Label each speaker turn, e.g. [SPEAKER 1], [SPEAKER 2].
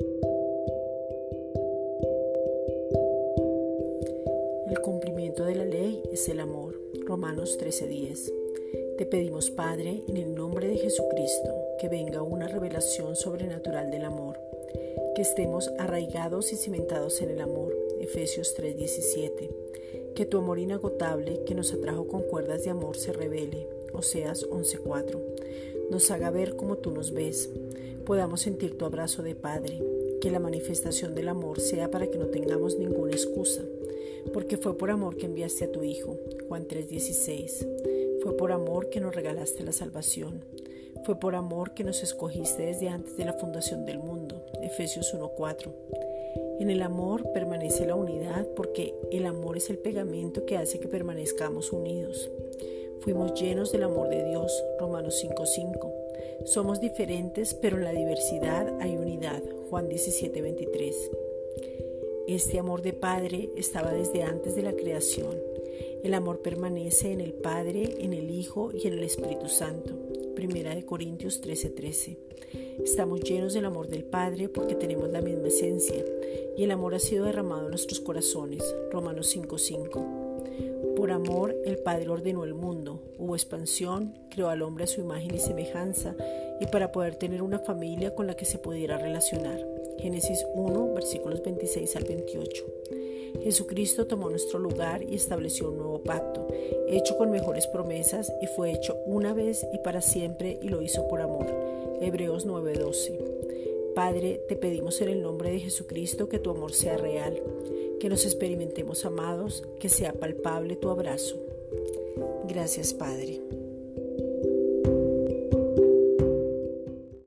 [SPEAKER 1] El cumplimiento de la ley es el amor. Romanos 13:10. Te pedimos, Padre, en el nombre de Jesucristo, que venga una revelación sobrenatural del amor, que estemos arraigados y cimentados en el amor. Efesios 3:17. Que tu amor inagotable, que nos atrajo con cuerdas de amor, se revele. Oseas 11:4. Nos haga ver como tú nos ves. Podamos sentir tu abrazo de Padre. Que la manifestación del amor sea para que no tengamos ninguna excusa porque fue por amor que enviaste a tu Hijo. Juan 3:16. Fue por amor que nos regalaste la salvación. Fue por amor que nos escogiste desde antes de la fundación del mundo. Efesios 1:4. En el amor permanece la unidad porque el amor es el pegamento que hace que permanezcamos unidos. Fuimos llenos del amor de Dios. Romanos 5:5. Somos diferentes, pero en la diversidad hay unidad. Juan 17:23. Este amor de Padre estaba desde antes de la creación. El amor permanece en el Padre, en el Hijo y en el Espíritu Santo. Primera de Corintios 13:13. Estamos llenos del amor del Padre porque tenemos la misma esencia y el amor ha sido derramado en nuestros corazones. Romanos 5:5. Por amor el Padre ordenó el mundo, hubo expansión, creó al hombre a su imagen y semejanza y para poder tener una familia con la que se pudiera relacionar. Génesis 1, versículos 26 al 28. Jesucristo tomó nuestro lugar y estableció un nuevo pacto, hecho con mejores promesas y fue hecho una vez y para siempre y lo hizo por amor. Hebreos 9:12. Padre, te pedimos en el nombre de Jesucristo que tu amor sea real, que nos experimentemos amados, que sea palpable tu abrazo. Gracias, Padre.